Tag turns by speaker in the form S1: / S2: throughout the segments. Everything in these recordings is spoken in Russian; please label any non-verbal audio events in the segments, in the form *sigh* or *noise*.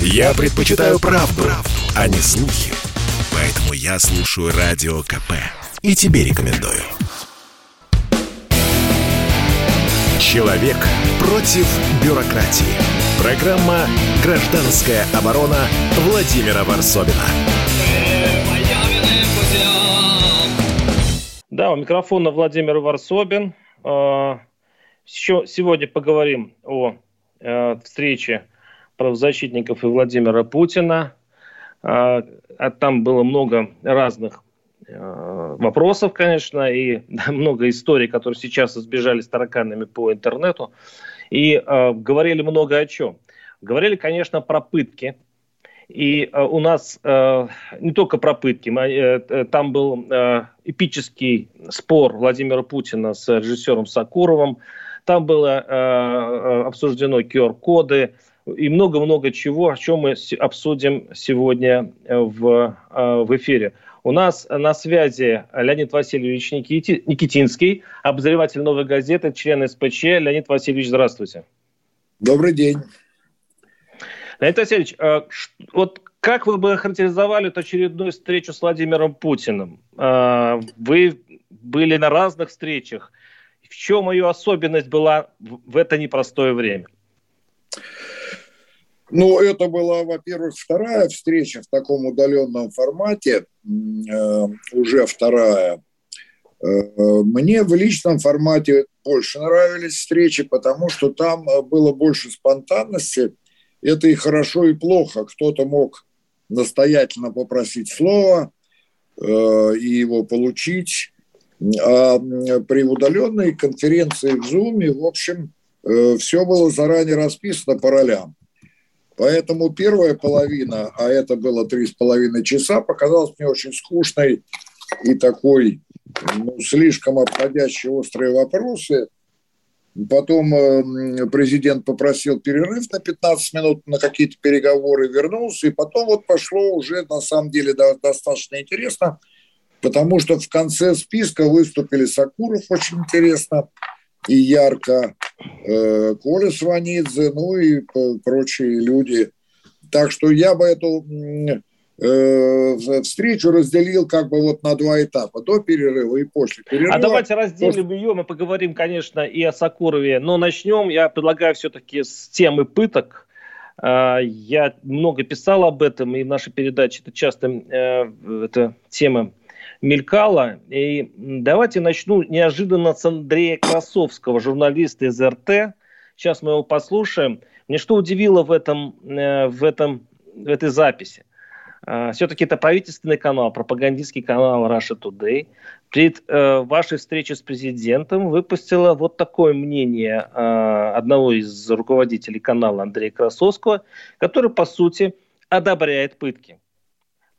S1: Я предпочитаю правду, правду, а не слухи. Поэтому я слушаю Радио КП. И тебе рекомендую. Человек против бюрократии. Программа «Гражданская оборона» Владимира Варсобина.
S2: Да, у микрофона Владимир Варсобин. Еще сегодня поговорим о э, встрече правозащитников и Владимира Путина. А, а Там было много разных э, вопросов, конечно, и *laughs* много историй, которые сейчас избежали с тараканами по интернету. И э, говорили много о чем. Говорили, конечно, про пытки. И э, у нас э, не только про пытки. Мы, э, э, там был э, эпический спор Владимира Путина с режиссером Сакуровым. Там было э, э, обсуждено QR-коды и много-много чего, о чем мы обсудим сегодня э, в, э, в эфире. У нас на связи Леонид Васильевич Никити- Никитинский, обозреватель «Новой газеты», член СПЧ. Леонид Васильевич, здравствуйте.
S3: Добрый день.
S2: Леонид Васильевич, э, вот как вы бы охарактеризовали эту очередную встречу с Владимиром Путиным? Вы были на разных встречах. В чем ее особенность была в это непростое время?
S3: Ну, это была, во-первых, вторая встреча в таком удаленном формате, э, уже вторая. Э, э, Мне в личном формате больше нравились встречи, потому что там э, было больше спонтанности. Это и хорошо, и плохо. Кто-то мог настоятельно попросить слова э, и его получить. А при удаленной конференции в Zoom, в общем, все было заранее расписано по ролям. Поэтому первая половина, а это было три с половиной часа, показалась мне очень скучной и такой, ну, слишком обходящие острые вопросы. Потом э, президент попросил перерыв на 15 минут на какие-то переговоры, вернулся, и потом вот пошло уже на самом деле до- достаточно интересно, потому что в конце списка выступили Сакуров очень интересно и ярко, э, Коля Сванидзе, ну и п- прочие люди. Так что я бы эту э, встречу разделил как бы вот на два этапа, до перерыва и после перерыва.
S2: А давайте разделим ее, мы поговорим, конечно, и о Сакурове, но начнем, я предлагаю все-таки с темы пыток. А, Я много писал об этом, и в нашей передаче это часто э, эта тема мелькала. И давайте начну неожиданно с Андрея Красовского, журналиста из РТ. Сейчас мы его послушаем. Мне что удивило в, этом, э, в, этом, в этой записи? А, Все-таки это правительственный канал, пропагандистский канал Russia Today. Перед э, вашей встречей с президентом выпустила вот такое мнение э, одного из руководителей канала Андрея Красовского, который, по сути, одобряет пытки.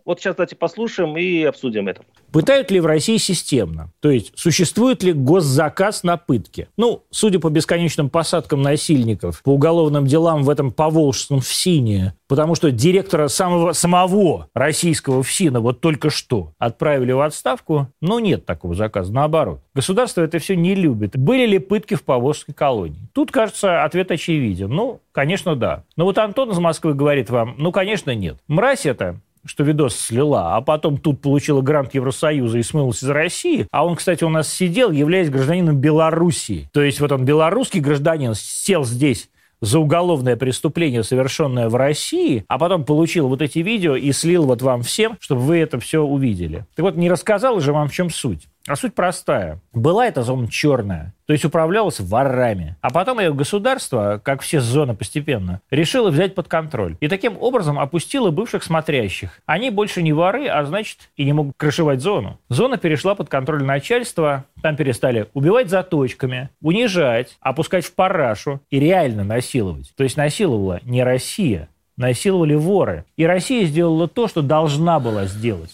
S2: Вот сейчас давайте послушаем и обсудим это.
S4: Пытают ли в России системно? То есть существует ли госзаказ на пытки? Ну, судя по бесконечным посадкам насильников, по уголовным делам в этом поволжском ФСИНе, потому что директора самого, самого российского ФСИНа вот только что отправили в отставку, ну, нет такого заказа, наоборот. Государство это все не любит. Были ли пытки в поволжской колонии? Тут, кажется, ответ очевиден. Ну, конечно, да. Но вот Антон из Москвы говорит вам, ну, конечно, нет. Мразь это что видос слила, а потом тут получила грант Евросоюза и смылась из России. А он, кстати, у нас сидел, являясь гражданином Белоруссии. То есть вот он белорусский гражданин, сел здесь за уголовное преступление, совершенное в России, а потом получил вот эти видео и слил вот вам всем, чтобы вы это все увидели. Так вот, не рассказал же вам, в чем суть. А суть простая. Была эта зона черная, то есть управлялась ворами. А потом ее государство, как все зоны постепенно, решило взять под контроль. И таким образом опустило бывших смотрящих. Они больше не воры, а значит и не могут крышевать зону. Зона перешла под контроль начальства, там перестали убивать заточками, унижать, опускать в парашу и реально насиловать. То есть насиловала не Россия, насиловали воры. И Россия сделала то, что должна была сделать.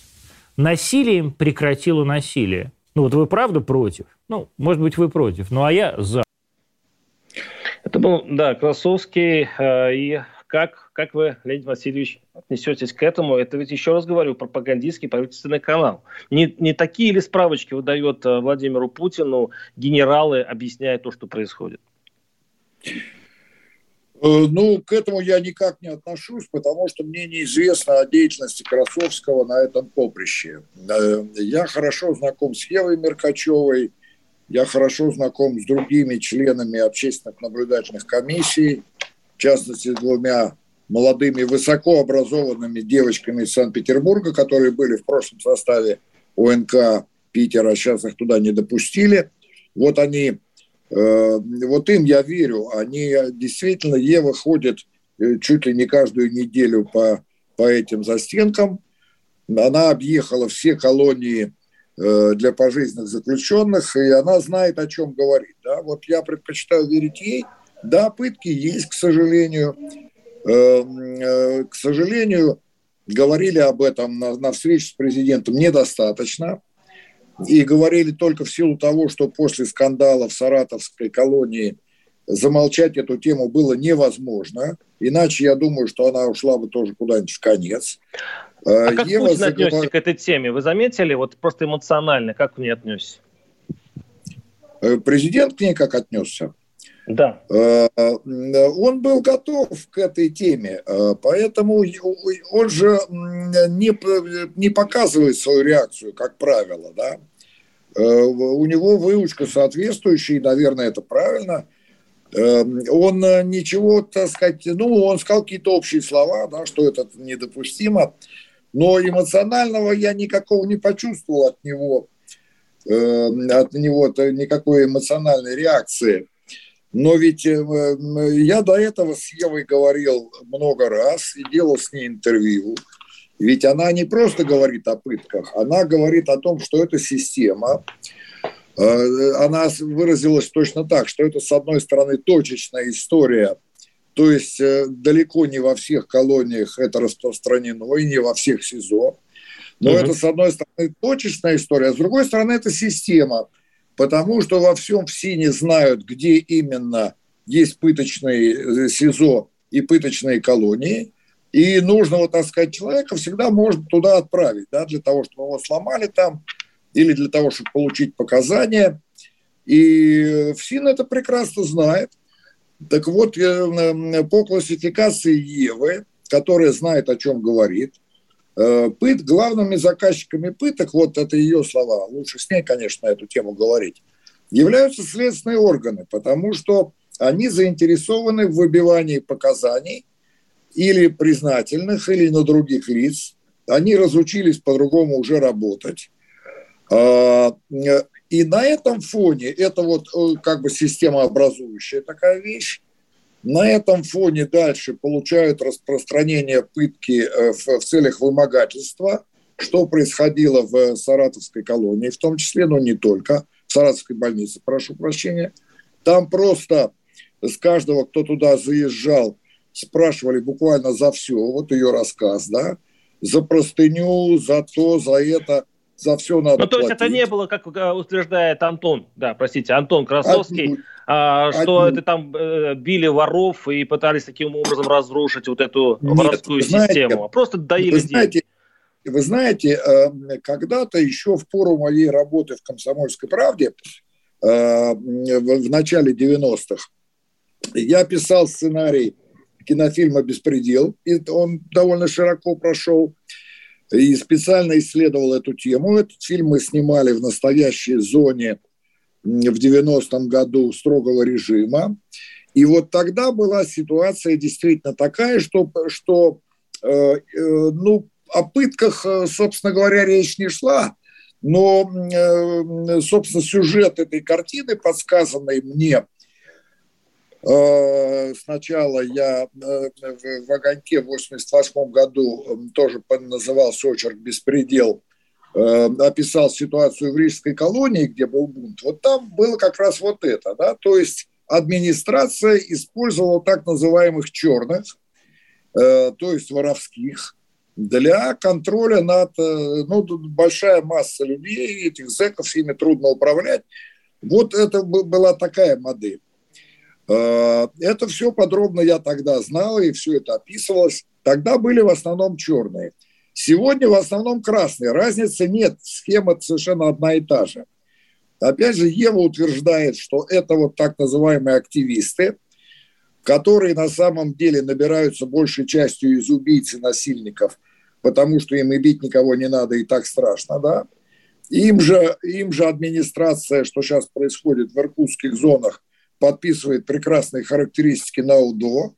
S4: Насилием прекратила насилие. Ну вот вы правда против? Ну, может быть, вы против, ну а я за.
S2: Это был, да, Красовский. э, И как, как вы, Леонид Васильевич, отнесетесь к этому? Это ведь, еще раз говорю, пропагандистский правительственный канал. Не, не такие ли справочки выдает э, Владимиру Путину генералы, объясняя то, что происходит?
S3: Ну, к этому я никак не отношусь, потому что мне неизвестно о деятельности Красовского на этом поприще. Я хорошо знаком с Евой Меркачевой, я хорошо знаком с другими членами общественных наблюдательных комиссий, в частности, с двумя молодыми высокообразованными девочками из Санкт-Петербурга, которые были в прошлом составе ОНК Питера, а сейчас их туда не допустили. Вот они, э, вот им я верю, они действительно, Ева ходит э, чуть ли не каждую неделю по, по этим застенкам. Она объехала все колонии э, для пожизненных заключенных, и она знает, о чем говорит. Да? Вот я предпочитаю верить ей. Да, пытки есть, к сожалению. Э, к сожалению, говорили об этом на, на встрече с президентом недостаточно. И говорили только в силу того, что после скандала в Саратовской колонии замолчать эту тему было невозможно. Иначе я думаю, что она ушла бы тоже куда-нибудь в конец.
S2: А как Ева Путин заговор... отнесся к этой теме? Вы заметили, вот просто эмоционально, как к ней отнесся?
S3: Э, президент к ней как отнесся?
S2: Да.
S3: Э, он был готов к этой теме, э, поэтому он же не, не показывает свою реакцию, как правило, да. Э, у него выучка соответствующая, и, наверное, это правильно. Он ничего, так сказать, ну, он сказал какие-то общие слова, да, что это недопустимо, но эмоционального я никакого не почувствовал от него, от него никакой эмоциональной реакции. Но ведь э, я до этого с Евой говорил много раз и делал с ней интервью. Ведь она не просто говорит о пытках, она говорит о том, что это система. Э, она выразилась точно так, что это, с одной стороны, точечная история, то есть э, далеко не во всех колониях это распространено и не во всех СИЗО. Но угу. это, с одной стороны, точечная история, а с другой стороны, это система – потому что во всем ФСИНе знают, где именно есть пыточные э, СИЗО и пыточные колонии, и нужного, так сказать, человека всегда можно туда отправить, да, для того, чтобы его сломали там, или для того, чтобы получить показания. И ФСИН это прекрасно знает. Так вот, э, по классификации Евы, которая знает, о чем говорит, Э, пыт, главными заказчиками пыток, вот это ее слова, лучше с ней, конечно, эту тему говорить, являются следственные органы, потому что они заинтересованы в выбивании показаний или признательных, или на других лиц. Они разучились по-другому уже работать. А, и на этом фоне, это вот э, как бы системообразующая такая вещь, на этом фоне дальше получают распространение пытки э, в, в целях вымогательства, что происходило в Саратовской колонии, в том числе, но не только, в Саратовской больнице, прошу прощения. Там просто с каждого, кто туда заезжал, спрашивали буквально за все, вот ее рассказ, да, за простыню, за то, за это за все надо Ну,
S2: то есть это не было, как э, утверждает Антон, да, простите, Антон Красовский, а, что это там э, били воров и пытались таким образом разрушить вот эту Нет, воровскую знаете, систему, а просто доили вы
S3: знаете, Вы знаете, э, когда-то еще в пору моей работы в «Комсомольской правде» э, в начале 90-х я писал сценарий кинофильма «Беспредел», и он довольно широко прошел и специально исследовал эту тему. Этот фильм мы снимали в настоящей зоне в 90-м году строгого режима. И вот тогда была ситуация действительно такая, что, что э, э, ну, о пытках, э, собственно говоря, речь не шла, но, э, собственно, сюжет этой картины, подсказанный мне сначала я э, в «Огоньке» в 88 году тоже назывался очерк «Беспредел», э, описал ситуацию в Рижской колонии, где был бунт. Вот там было как раз вот это, да, то есть администрация использовала так называемых черных, то есть воровских, для контроля над, ну, большая масса людей, этих зэков, ими трудно управлять. Вот это была такая модель. Э, это все подробно я тогда знал, и все это описывалось. Тогда были в основном черные. Сегодня в основном красные. Разницы нет, схема совершенно одна и та же. Опять же, Ева утверждает, что это вот так называемые активисты. которые на самом деле набираются большей частью из убийц и насильников, потому что им и бить никого не надо, и так страшно, да. Им же, им же администрация, что сейчас происходит в иркутских зонах, подписывает прекрасные характеристики на УДО,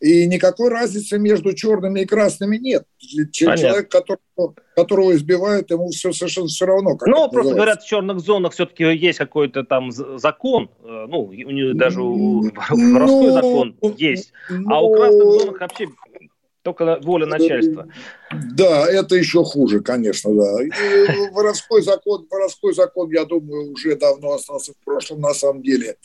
S3: и никакой разницы между черными и красными нет. Понятно. Человек, которого, которого избивают, ему все совершенно все равно.
S2: Как ну, просто говорят, в черных зонах все-таки есть какой-то там закон, э, ну, у него даже у *laughs* воровской ну, закон есть, а у красных зонах вообще только воля начальства.
S3: Да, это еще хуже, конечно, да. И воровской закон, воровской закон, я думаю, уже давно остался в прошлом на самом деле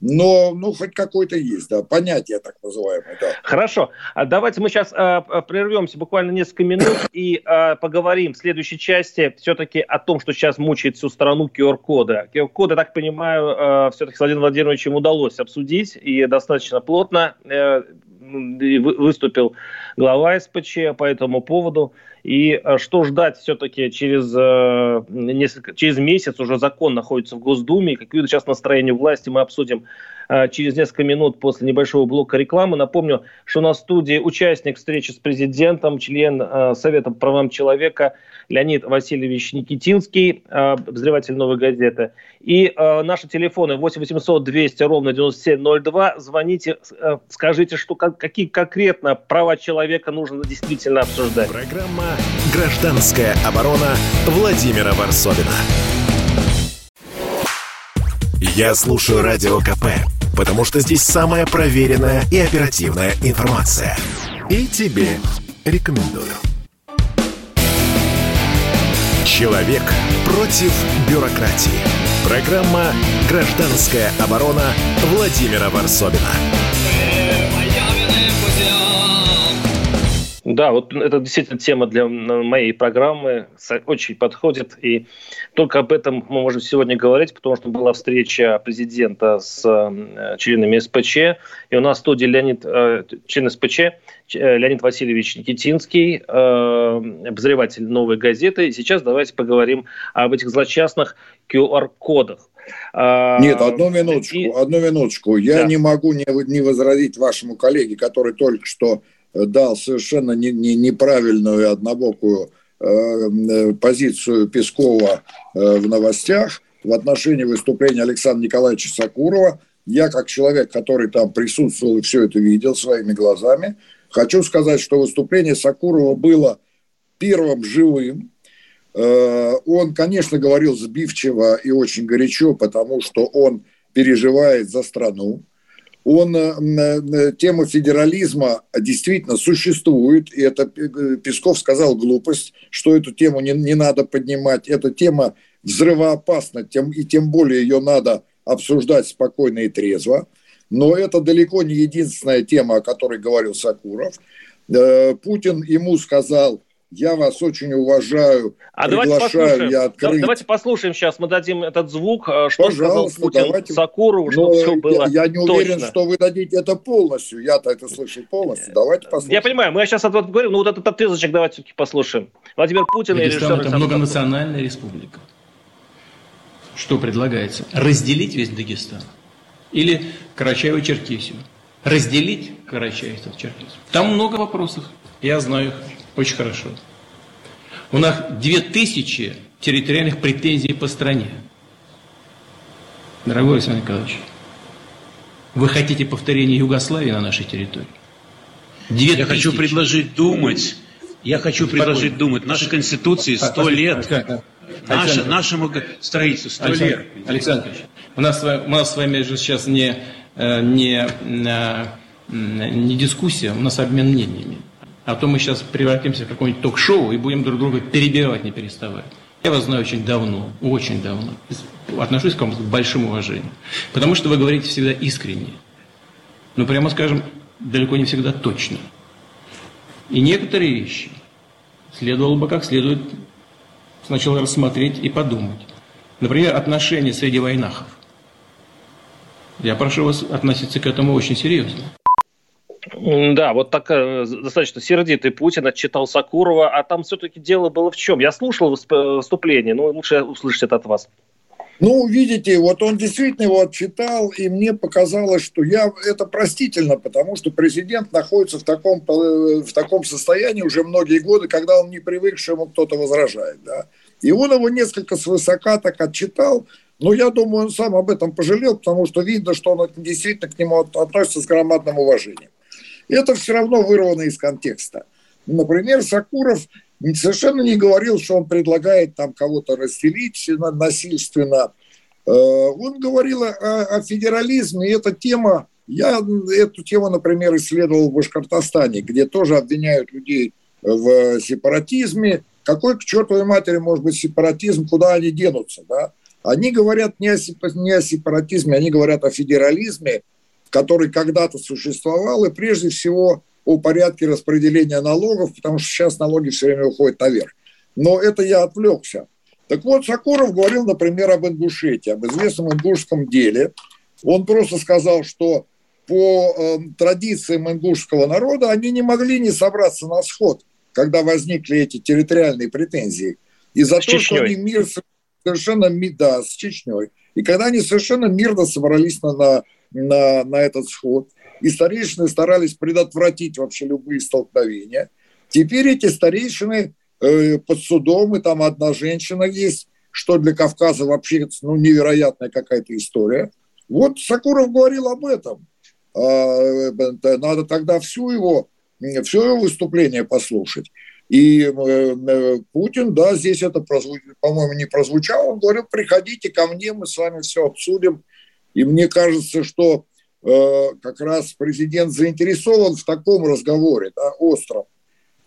S3: но ну, хоть какой-то есть, да, понятие так называемое. Да.
S2: Хорошо, а давайте мы сейчас э, прервемся буквально несколько минут и э, поговорим в следующей части все-таки о том, что сейчас мучает всю страну QR-коды. QR-коды, так понимаю, э, все-таки с Владимиром Владимировичем удалось обсудить и достаточно плотно. Э, выступил глава СПЧ по этому поводу. И э, что ждать все-таки через, э, несколько, через месяц уже закон находится в Госдуме, какие сейчас настроения власти мы обсудим э, через несколько минут после небольшого блока рекламы. Напомню, что на студии участник встречи с президентом, член Совета по правам человека Леонид Васильевич Никитинский, обозреватель «Новой газеты». И наши телефоны 8 800 200 ровно 9702. Звоните, скажите, что, какие конкретно права человека нужно действительно обсуждать.
S1: Программа «Гражданская оборона» Владимира Варсовина. Я слушаю Радио КП, потому что здесь самая проверенная и оперативная информация. И тебе рекомендую. Человек против бюрократии. Программа «Гражданская оборона» Владимира Варсовина.
S2: Да, вот это действительно тема для моей программы, очень подходит, и только об этом мы можем сегодня говорить, потому что была встреча президента с э, членами СПЧ, и у нас в студии Леонид, э, член СПЧ, э, Леонид Васильевич Никитинский, обозреватель «Новой газеты». И сейчас давайте поговорим об этих злочастных QR-кодах.
S3: Нет, одну минуточку, и... одну минуточку. Я да. не могу не, не возразить вашему коллеге, который только что дал совершенно не, не, неправильную однобокую э, позицию Пескова э, в новостях в отношении выступления Александра Николаевича Сакурова. Я, как человек, который там присутствовал и все это видел своими глазами, хочу сказать, что выступление Сакурова было первым живым. Э, он, конечно, говорил сбивчиво и очень горячо, потому что он переживает за страну он, э, э, тема федерализма действительно существует, и это э, Песков сказал глупость, что эту тему не, не надо поднимать. Эта тема взрывоопасна, тем, и тем более ее надо обсуждать спокойно и трезво. Но это далеко не единственная тема, о которой говорил Сакуров. Путин ему сказал, я вас очень уважаю.
S2: А давайте послушаем. Я. Давайте послушаем сейчас. Мы дадим этот звук, э, что Пожалуйста, сказал Путин давайте. Сакурову, чтобы все было
S3: Я, я не уверен, точно. что вы дадите это полностью. Я-то это слышал полностью. Давайте послушаем.
S2: Я понимаю. Мы сейчас это говорим, но вот этот отрезочек давайте все-таки послушаем. Владимир Путин
S5: Дагестан и режиссер... это многонациональная республика. Что предлагается? Разделить весь Дагестан? Или Карачаево-Черкесию? Разделить Карачаево-Черкесию? Там много вопросов. Я знаю их очень хорошо. У нас 2000 территориальных претензий по стране. Дорогой Александр Николаевич, вы хотите повторения Югославии на нашей территории?
S6: 2000. Я хочу предложить думать. Я хочу Спокойно. предложить думать. Нашей Конституции 100 лет. Наше, нашему строительству 100
S5: Александр,
S6: лет.
S5: Александр у нас, у нас с вами же сейчас не, э, не, э, не дискуссия, у нас обмен мнениями. А то мы сейчас превратимся в какое-нибудь ток-шоу и будем друг друга перебивать, не переставая. Я вас знаю очень давно, очень давно. Отношусь к вам с большим уважением. Потому что вы говорите всегда искренне. Но, прямо скажем, далеко не всегда точно. И некоторые вещи следовало бы как следует сначала рассмотреть и подумать. Например, отношения среди войнахов. Я прошу вас относиться к этому очень серьезно.
S2: Да, вот так э, достаточно сердитый Путин отчитал Сакурова, а там все-таки дело было в чем? Я слушал выступление, но лучше услышать это от вас.
S3: Ну, видите, вот он действительно его отчитал, и мне показалось, что я это простительно, потому что президент находится в таком, э, в таком состоянии уже многие годы, когда он не привык, что ему кто-то возражает. Да? И он его несколько свысока так отчитал, но я думаю, он сам об этом пожалел, потому что видно, что он действительно к нему относится с громадным уважением. Это все равно вырвано из контекста. Например, Сакуров совершенно не говорил, что он предлагает там кого-то расселить насильственно. Э, он говорил о, о федерализме, и эта тема, я эту тему, например, исследовал в Башкортостане, где тоже обвиняют людей в сепаратизме. Какой к чертовой матери может быть сепаратизм, куда они денутся, да? Они говорят не о сепаратизме, они говорят о федерализме, который когда-то существовал, и прежде всего о порядке распределения налогов, потому что сейчас налоги все время уходят наверх. Но это я отвлекся. Так вот, Сакуров говорил, например, об Ингушетии, об известном ингушском деле. Он просто сказал, что по э, традициям ингушского народа они не могли не собраться на сход, когда возникли эти территориальные претензии. И за с то, Чечней. что они мир совершенно, да, с Чечней. И когда они совершенно мирно собрались на, на, на, на этот сход, и старейшины старались предотвратить вообще любые столкновения. Теперь эти старейшины э, под судом, и там одна женщина есть, что для Кавказа вообще ну, невероятная какая-то история. Вот Сакуров говорил об этом. Э, надо тогда всю его, все его выступление послушать. И э, э, Путин, да, здесь это, по-моему, не прозвучало. Он говорил, приходите ко мне, мы с вами все обсудим. И мне кажется, что Э, как раз президент заинтересован в таком разговоре, да, остром,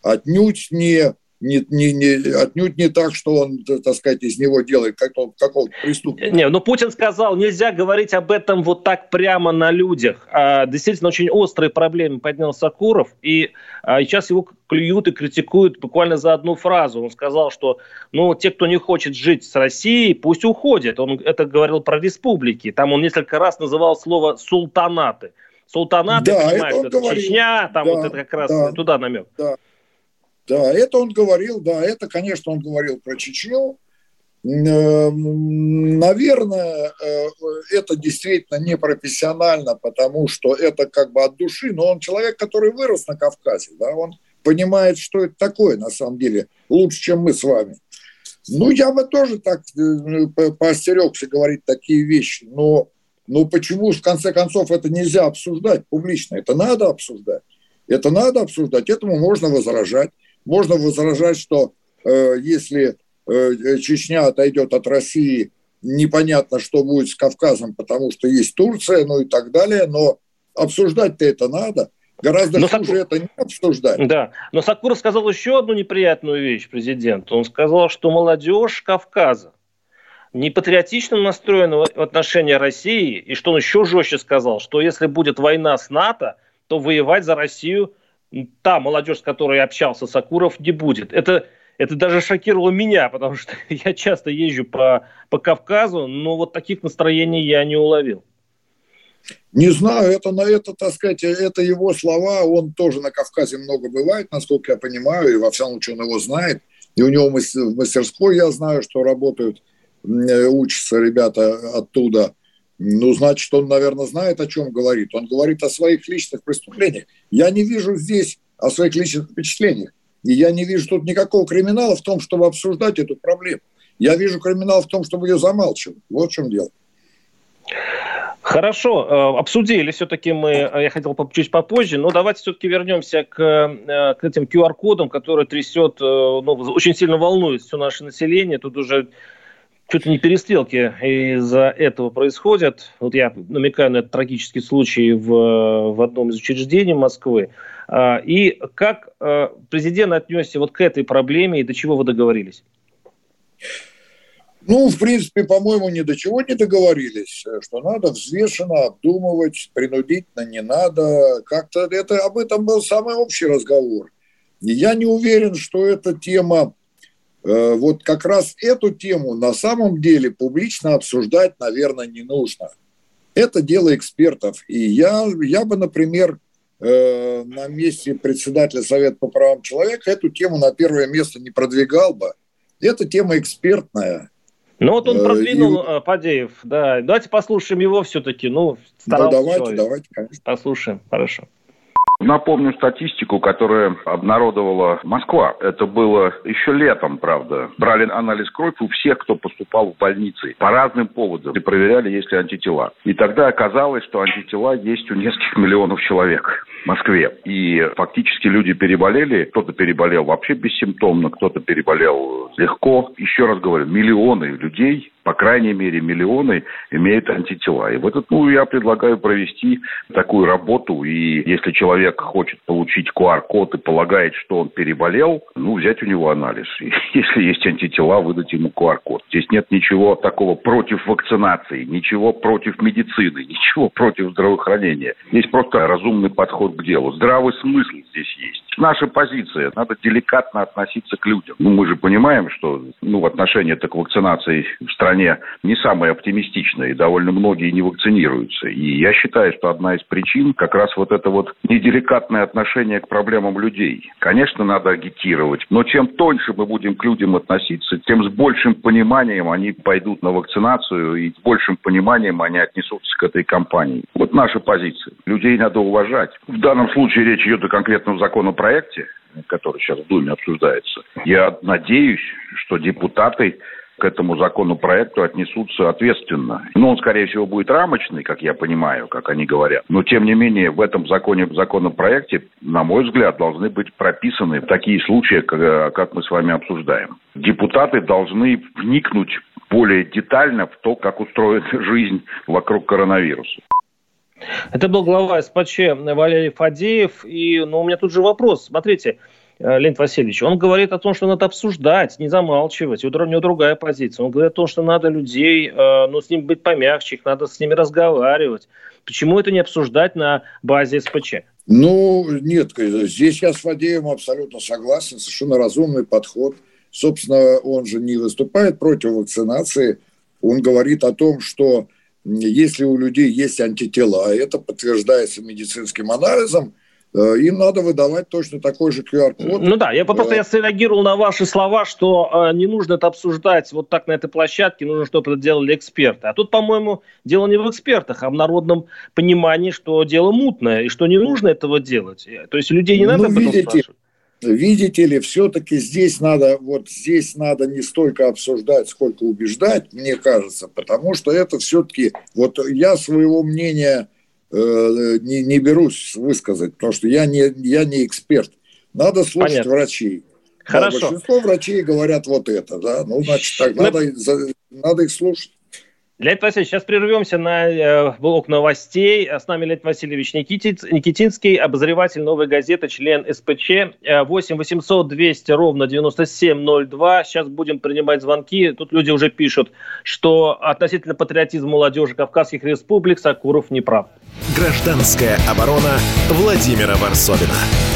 S3: отнюдь не не, не, не, отнюдь не так, что он, так сказать, из него делает какого-то, какого преступника.
S2: Не, ну Путин сказал, нельзя говорить об этом вот так прямо на людях. А, действительно, очень острые проблемы поднял Сакуров, и а, сейчас его клюют и критикуют буквально за одну фразу. Он сказал, что ну, те, кто не хочет жить с Россией, пусть уходят. Он это говорил про республики. Там он несколько раз называл слово «султанаты». Султанаты, да, понимаешь, это, это Чечня, там да, вот это как раз да, туда намек.
S3: Да. Да, это он говорил, да, это, конечно, он говорил про Чечню. Наверное, э, это действительно не профессионально, потому что это как бы от души, но он человек, который вырос на Кавказе, да, он понимает, что это такое на самом деле, лучше, чем мы с вами. Ну, я бы тоже так э, поостерегся говорить такие вещи, но, но почему, в конце концов, это нельзя обсуждать публично? Это надо обсуждать. Это надо обсуждать, этому можно возражать. Можно возражать, что э, если э, Чечня отойдет от России, непонятно, что будет с Кавказом, потому что есть Турция, ну и так далее, но обсуждать-то это надо. Гораздо но хуже Сакур... это не обсуждать.
S2: Да, но Сакур сказал еще одну неприятную вещь президенту. Он сказал, что молодежь Кавказа не патриотично настроена в отношении России, и что он еще жестче сказал, что если будет война с НАТО, то воевать за Россию та молодежь, с которой общался Сакуров, не будет. Это, это даже шокировало меня, потому что *laughs* я часто езжу по, по Кавказу, но вот таких настроений я не уловил.
S3: Не знаю, это на это, так сказать, это его слова. Он тоже на Кавказе много бывает, насколько я понимаю, и во всяком случае он его знает. И у него в мастерской я знаю, что работают, э, учатся ребята оттуда. Ну, значит, он, наверное, знает, о чем говорит. Он говорит о своих личных преступлениях. Я не вижу здесь о своих личных впечатлениях. И я не вижу тут никакого криминала в том, чтобы обсуждать эту проблему. Я вижу криминал в том, чтобы ее замалчивать. Вот в чем дело.
S2: Хорошо, э, обсудили все-таки мы, э, я хотел чуть попозже, но давайте все-таки вернемся к, э, к этим QR-кодам, которые трясет, ну, очень сильно волнует все наше население. Тут уже чуть ли не перестрелки из-за этого происходят. Вот я намекаю на этот трагический случай в, в одном из учреждений Москвы. А, и как а, президент отнесся вот к этой проблеме и до чего вы договорились?
S3: Ну, в принципе, по-моему, ни до чего не договорились, что надо взвешенно обдумывать, принудительно не надо. Как-то это об этом был самый общий разговор. я не уверен, что эта тема вот как раз эту тему на самом деле публично обсуждать, наверное, не нужно. Это дело экспертов. И я, я бы, например, э, на месте председателя Совета по правам человека эту тему на первое место не продвигал бы. Это тема экспертная.
S2: Ну вот он э, продвинул и... Падеев, да. Давайте послушаем его все-таки. Ну,
S3: да, давайте, человек. давайте, конечно.
S2: Послушаем, хорошо.
S7: Напомню статистику, которую обнародовала Москва. Это было еще летом, правда. Брали анализ крови у всех, кто поступал в больницы по разным поводам и проверяли, есть ли антитела. И тогда оказалось, что антитела есть у нескольких миллионов человек Москве. И фактически люди переболели. Кто-то переболел вообще бессимптомно, кто-то переболел легко. Еще раз говорю, миллионы людей по крайней мере, миллионы имеют антитела. И в этот, ну, я предлагаю провести такую работу, и если человек хочет получить QR-код и полагает, что он переболел, ну, взять у него анализ. И *laughs* если есть антитела, выдать ему QR-код. Здесь нет ничего такого против вакцинации, ничего против медицины, *laughs* ничего против здравоохранения. Здесь просто разумный подход к делу. Здравый смысл здесь есть. Наша позиция. Надо деликатно относиться к людям. Ну, мы же понимаем, что ну, в отношении к вакцинации в стране не самая оптимистичная, и довольно многие не вакцинируются. И я считаю, что одна из причин как раз вот это вот неделикатное отношение к проблемам людей. Конечно, надо агитировать, но чем тоньше мы будем к людям относиться, тем с большим пониманием они пойдут на вакцинацию, и с большим пониманием они отнесутся к этой кампании. Вот наша позиция. Людей надо уважать. В данном случае речь идет о конкретном законопроекте, который сейчас в Думе обсуждается. Я надеюсь, что депутаты к этому законопроекту отнесутся ответственно. Ну, он, скорее всего, будет рамочный, как я понимаю, как они говорят. Но, тем не менее, в этом законе, в законопроекте, на мой взгляд, должны быть прописаны такие случаи, как, как мы с вами обсуждаем. Депутаты должны вникнуть более детально в то, как устроена *laughs* жизнь вокруг коронавируса.
S2: Это был глава СПЧ Валерий Фадеев. И ну, у меня тут же вопрос. Смотрите, Э, Леонид Васильевич, он говорит о том, что надо обсуждать, не замалчивать. У него другая позиция. Он говорит о том, что надо людей, э, ну, с ними быть помягче, их надо с ними разговаривать. Почему это не обсуждать на базе СПЧ?
S3: Ну, нет, здесь я с Фадеем абсолютно согласен, совершенно разумный подход. Собственно, он же не выступает против вакцинации, он говорит о том, что если у людей есть антитела, это подтверждается медицинским анализом, Э, им надо выдавать точно такой же QR-код.
S2: Ну да, я просто я среагировал на ваши слова, что э, не нужно это обсуждать вот так на этой площадке, нужно, чтобы это делали эксперты. А тут, по-моему, дело не в экспертах, а в народном понимании, что дело мутное и что не нужно этого делать. То есть людей не надо ну,
S3: видите, Видите ли, все-таки здесь надо, вот здесь надо не столько обсуждать, сколько убеждать, мне кажется, потому что это все-таки, вот я своего мнения Э, не, не берусь высказать, потому что я не, я не эксперт. Надо слушать Понятно. врачей. Хорошо. Да, большинство врачей говорят вот это, да. Ну, значит, так Мы... надо, надо их слушать.
S2: Леонид Васильевич, сейчас прервемся на э, блок новостей. С нами Леонид Васильевич Никитинский, обозреватель «Новой газеты», член СПЧ. 8 800 200 ровно 9702. Сейчас будем принимать звонки. Тут люди уже пишут, что относительно патриотизма молодежи Кавказских республик Сакуров не прав.
S1: Гражданская оборона Владимира Варсовина.